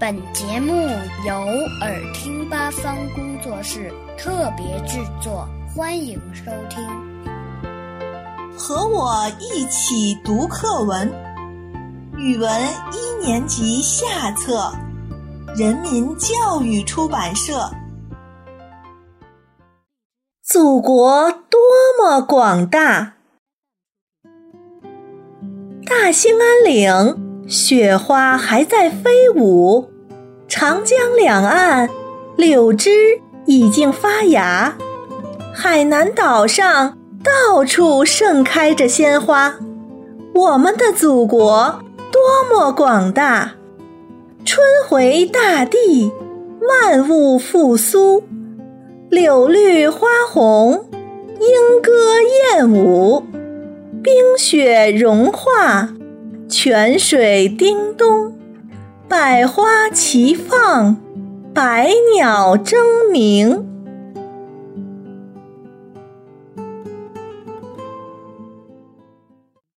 本节目由耳听八方工作室特别制作，欢迎收听。和我一起读课文，语文一年级下册，人民教育出版社。祖国多么广大！大兴安岭，雪花还在飞舞。长江两岸，柳枝已经发芽；海南岛上，到处盛开着鲜花。我们的祖国多么广大！春回大地，万物复苏，柳绿花红，莺歌燕舞，冰雪融化，泉水叮咚。百花齐放，百鸟争鸣。